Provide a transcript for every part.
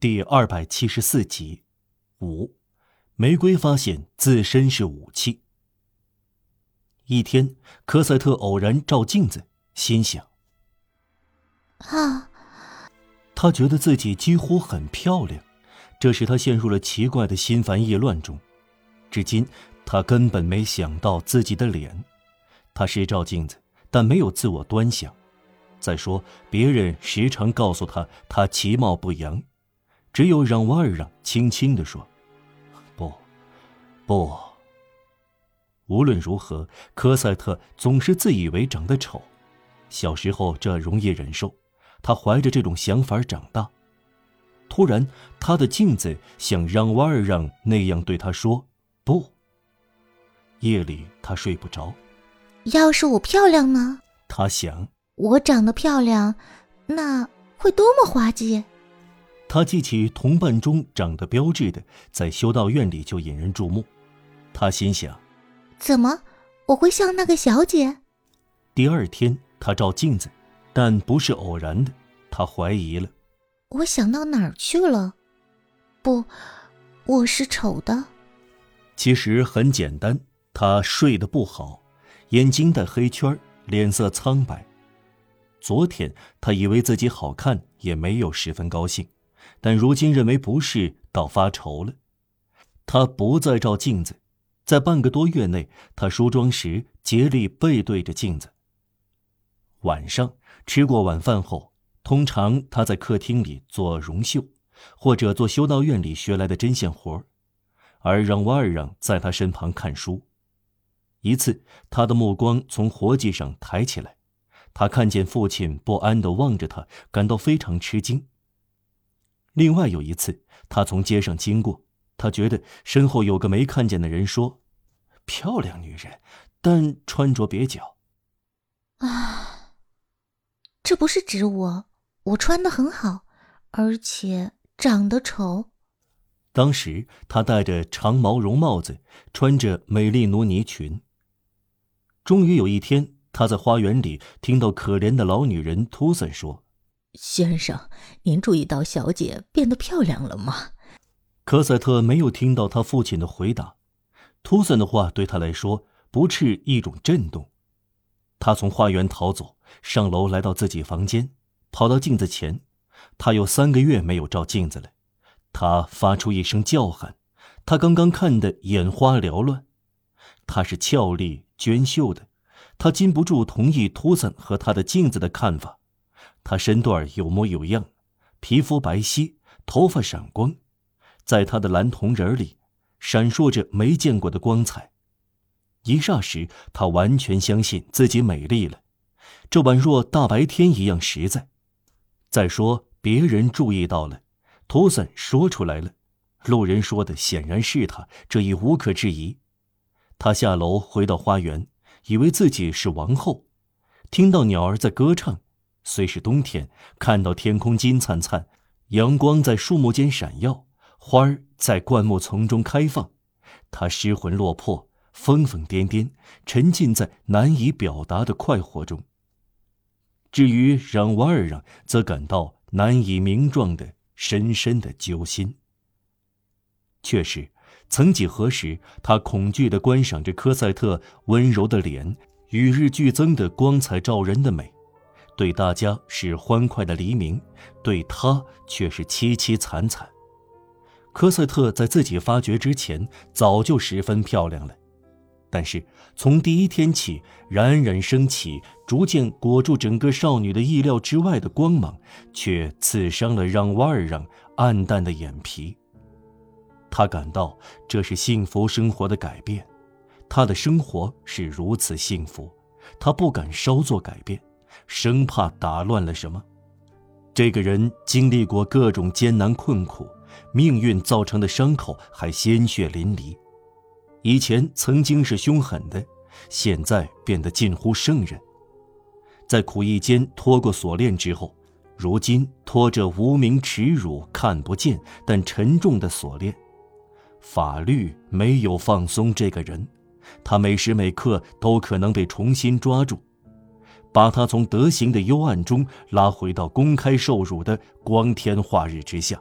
第二百七十四集，五，玫瑰发现自身是武器。一天，科赛特偶然照镜子，心想：啊，他觉得自己几乎很漂亮，这使他陷入了奇怪的心烦意乱中。至今，他根本没想到自己的脸。他是照镜子，但没有自我端详。再说，别人时常告诉他，他其貌不扬。只有让瓦尔让轻轻地说：“不，不。”无论如何，科赛特总是自以为长得丑。小时候这容易忍受，他怀着这种想法长大。突然，他的镜子像让瓦尔让那样对他说：“不。”夜里他睡不着。要是我漂亮呢？他想。我长得漂亮，那会多么滑稽！他记起同伴中长得标致的，在修道院里就引人注目。他心想：怎么我会像那个小姐？第二天，他照镜子，但不是偶然的，他怀疑了。我想到哪儿去了？不，我是丑的。其实很简单，他睡得不好，眼睛带黑圈，脸色苍白。昨天他以为自己好看，也没有十分高兴。但如今认为不是，倒发愁了。他不再照镜子，在半个多月内，他梳妆时竭力背对着镜子。晚上吃过晚饭后，通常他在客厅里做绒绣，或者做修道院里学来的针线活而让瓦尔让在他身旁看书。一次，他的目光从活计上抬起来，他看见父亲不安地望着他，感到非常吃惊。另外有一次，他从街上经过，他觉得身后有个没看见的人说：“漂亮女人，但穿着蹩脚。”啊，这不是指我，我穿的很好，而且长得丑。当时他戴着长毛绒帽子，穿着美丽奴呢裙。终于有一天，他在花园里听到可怜的老女人图森说。先生，您注意到小姐变得漂亮了吗？科赛特没有听到他父亲的回答。图森的话对他来说不是一种震动。他从花园逃走，上楼来到自己房间，跑到镜子前。他有三个月没有照镜子了。他发出一声叫喊。他刚刚看得眼花缭乱。他是俏丽娟秀的。他禁不住同意图森和他的镜子的看法。她身段有模有样，皮肤白皙，头发闪光，在她的蓝瞳仁里，闪烁着没见过的光彩。一霎时，她完全相信自己美丽了，这宛若大白天一样实在。再说，别人注意到了，图森说出来了，路人说的显然是他，这已无可置疑。他下楼回到花园，以为自己是王后，听到鸟儿在歌唱。虽是冬天，看到天空金灿灿，阳光在树木间闪耀，花儿在灌木丛中开放，他失魂落魄，疯疯癫癫，沉浸在难以表达的快活中。至于让瓦尔让，则感到难以名状的深深的揪心。确实，曾几何时，他恐惧地观赏着科赛特温柔的脸，与日俱增的光彩照人的美。对大家是欢快的黎明，对他却是凄凄惨惨。科赛特在自己发觉之前，早就十分漂亮了，但是从第一天起，冉冉升起、逐渐裹住整个少女的意料之外的光芒，却刺伤了让瓦尔让暗淡的眼皮。他感到这是幸福生活的改变，他的生活是如此幸福，他不敢稍作改变。生怕打乱了什么。这个人经历过各种艰难困苦，命运造成的伤口还鲜血淋漓。以前曾经是凶狠的，现在变得近乎圣人。在苦役间脱过锁链之后，如今拖着无名耻辱、看不见但沉重的锁链。法律没有放松这个人，他每时每刻都可能被重新抓住。把他从德行的幽暗中拉回到公开受辱的光天化日之下。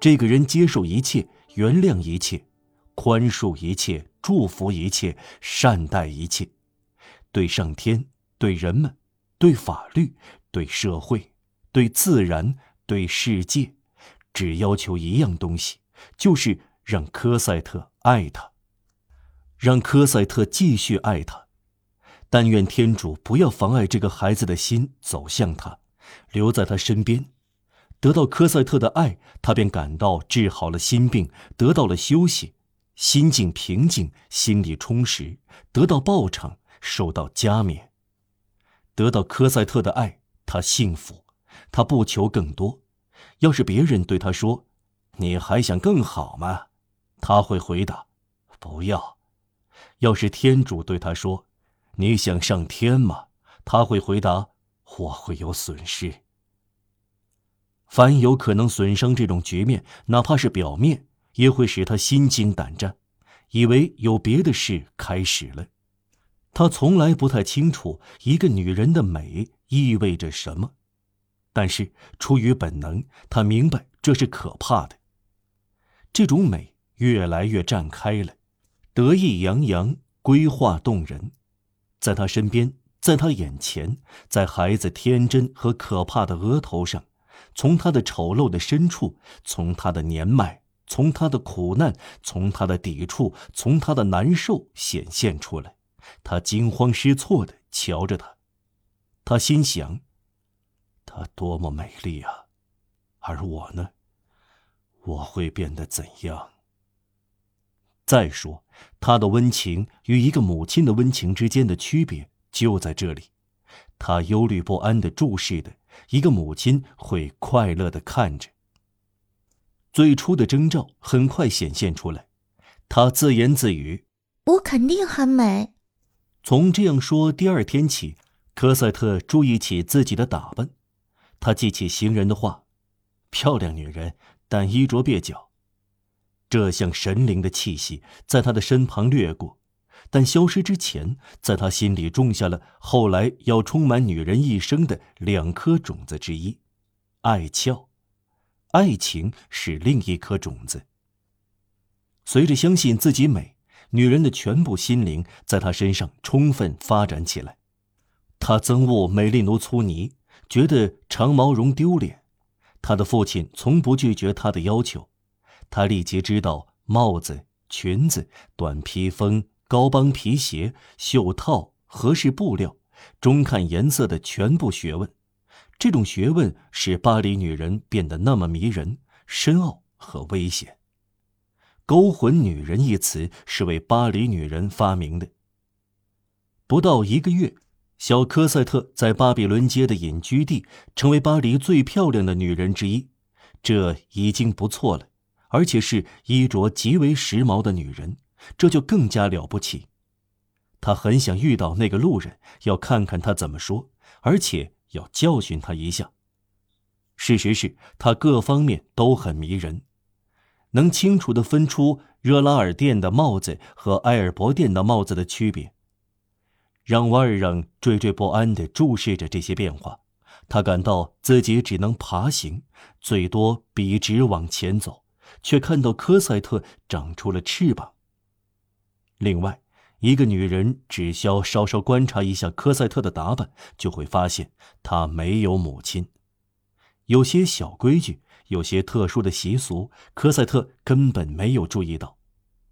这个人接受一切，原谅一切，宽恕一切，祝福一切，善待一切，对上天，对人们，对法律，对社会，对自然，对世界，只要求一样东西，就是让科赛特爱他，让科赛特继续爱他。但愿天主不要妨碍这个孩子的心走向他，留在他身边。得到科赛特的爱，他便感到治好了心病，得到了休息，心境平静，心里充实，得到报偿，受到加冕。得到科赛特的爱，他幸福，他不求更多。要是别人对他说：“你还想更好吗？”他会回答：“不要。”要是天主对他说：“你想上天吗？”他会回答：“我会有损失。”凡有可能损伤这种局面，哪怕是表面，也会使他心惊胆战，以为有别的事开始了。他从来不太清楚一个女人的美意味着什么，但是出于本能，他明白这是可怕的。这种美越来越绽开了，得意洋洋，规划动人，在他身边，在他眼前，在孩子天真和可怕的额头上。从他的丑陋的深处，从他的年迈，从他的苦难，从他的抵触，从他的难受显现出来。他惊慌失措的瞧着他，他心想：她多么美丽啊！而我呢？我会变得怎样？再说，他的温情与一个母亲的温情之间的区别就在这里。他忧虑不安的注视的。一个母亲会快乐的看着。最初的征兆很快显现出来，他自言自语：“我肯定很美。”从这样说，第二天起，科赛特注意起自己的打扮。他记起行人的话：“漂亮女人，但衣着蹩脚。”这像神灵的气息在他的身旁掠过。但消失之前，在他心里种下了后来要充满女人一生的两颗种子之一，爱俏，爱情是另一颗种子。随着相信自己美，女人的全部心灵在他身上充分发展起来。他憎恶美丽奴粗尼，觉得长毛绒丢脸。他的父亲从不拒绝他的要求，他立即知道帽子、裙子、短披风。高帮皮鞋、袖套、合适布料、中看颜色的全部学问，这种学问使巴黎女人变得那么迷人、深奥和危险。勾魂女人一词是为巴黎女人发明的。不到一个月，小科赛特在巴比伦街的隐居地成为巴黎最漂亮的女人之一，这已经不错了，而且是衣着极为时髦的女人。这就更加了不起。他很想遇到那个路人，要看看他怎么说，而且要教训他一下。事实是他各方面都很迷人，能清楚地分出热拉尔店的帽子和埃尔伯店的帽子的区别。让瓦尔让惴惴不安地注视着这些变化，他感到自己只能爬行，最多笔直往前走，却看到科赛特长出了翅膀。另外，一个女人只需要稍稍观察一下科赛特的打扮，就会发现他没有母亲。有些小规矩，有些特殊的习俗，科赛特根本没有注意到。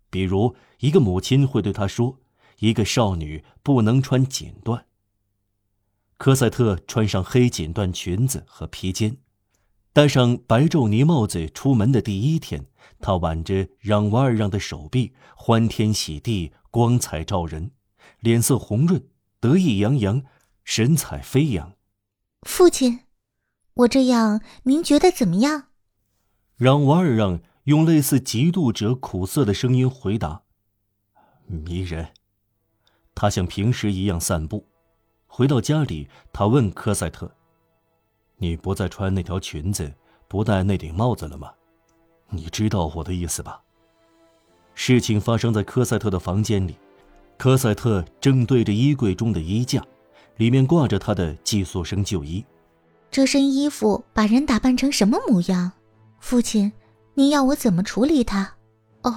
比如，一个母亲会对他说：“一个少女不能穿锦缎。”科赛特穿上黑锦缎裙子和披肩，戴上白皱呢帽子出门的第一天。他挽着让瓦尔让的手臂，欢天喜地，光彩照人，脸色红润，得意洋洋，神采飞扬。父亲，我这样您觉得怎么样？让瓦尔让用类似嫉妒者苦涩的声音回答：“迷人。”他像平时一样散步。回到家里，他问科赛特：“你不再穿那条裙子，不戴那顶帽子了吗？”你知道我的意思吧？事情发生在科赛特的房间里，科赛特正对着衣柜中的衣架，里面挂着他的寄宿生旧衣。这身衣服把人打扮成什么模样？父亲，您要我怎么处理他？哦，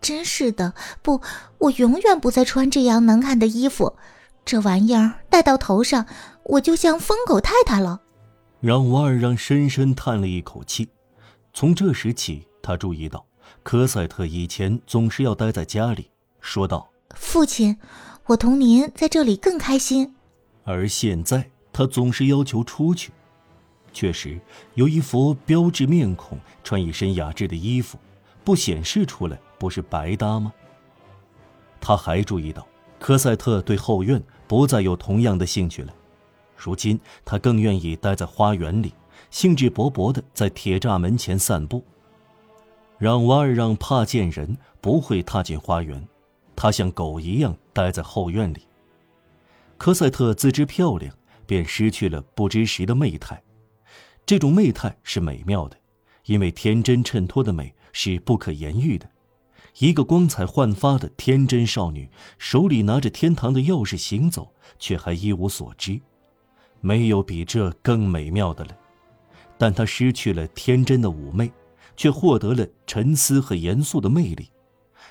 真是的，不，我永远不再穿这样难看的衣服。这玩意儿戴到头上，我就像疯狗太太了。让瓦尔让深深叹了一口气。从这时起，他注意到科赛特以前总是要待在家里，说道：“父亲，我同您在这里更开心。”而现在，他总是要求出去。确实，有一副标致面孔，穿一身雅致的衣服，不显示出来，不是白搭吗？他还注意到，科赛特对后院。不再有同样的兴趣了。如今，他更愿意待在花园里，兴致勃勃地在铁栅门前散步。让瓦尔让怕见人，不会踏进花园，他像狗一样待在后院里。科赛特自知漂亮，便失去了不知时的媚态。这种媚态是美妙的，因为天真衬托的美是不可言喻的。一个光彩焕发的天真少女，手里拿着天堂的钥匙行走，却还一无所知。没有比这更美妙的了。但他失去了天真的妩媚，却获得了沉思和严肃的魅力。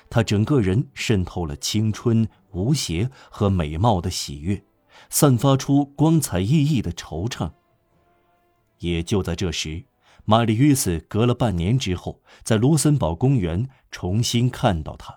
他整个人渗透了青春、无邪和美貌的喜悦，散发出光彩熠熠的惆怅。也就在这时。玛丽·约瑟隔了半年之后，在卢森堡公园重新看到他。